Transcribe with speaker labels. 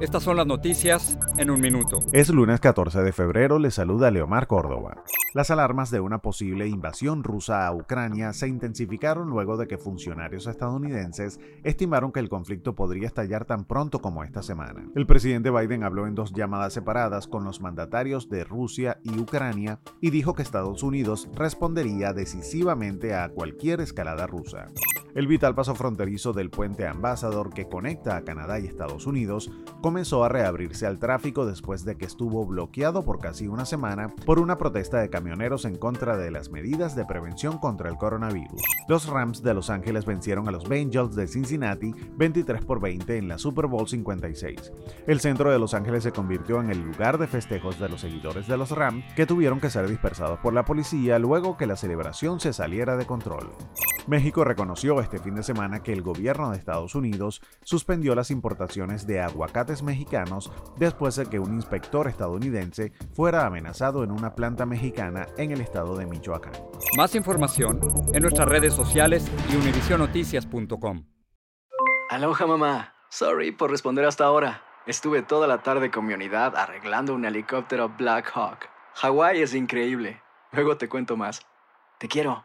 Speaker 1: estas son las noticias en un minuto.
Speaker 2: Es lunes 14 de febrero, le saluda Leomar Córdoba. Las alarmas de una posible invasión rusa a Ucrania se intensificaron luego de que funcionarios estadounidenses estimaron que el conflicto podría estallar tan pronto como esta semana. El presidente Biden habló en dos llamadas separadas con los mandatarios de Rusia y Ucrania y dijo que Estados Unidos respondería decisivamente a cualquier escalada rusa. El vital paso fronterizo del puente Ambassador que conecta a Canadá y Estados Unidos comenzó a reabrirse al tráfico después de que estuvo bloqueado por casi una semana por una protesta de camioneros en contra de las medidas de prevención contra el coronavirus. Los Rams de Los Ángeles vencieron a los Bengals de Cincinnati 23 por 20 en la Super Bowl 56. El centro de Los Ángeles se convirtió en el lugar de festejos de los seguidores de los Rams que tuvieron que ser dispersados por la policía luego que la celebración se saliera de control. México reconoció este fin de semana que el gobierno de Estados Unidos suspendió las importaciones de aguacates mexicanos después de que un inspector estadounidense fuera amenazado en una planta mexicana en el estado de Michoacán.
Speaker 1: Más información en nuestras redes sociales y univisionoticias.com.
Speaker 3: Aloha mamá. Sorry por responder hasta ahora. Estuve toda la tarde con mi unidad arreglando un helicóptero Black Hawk. Hawái es increíble. Luego te cuento más. Te quiero.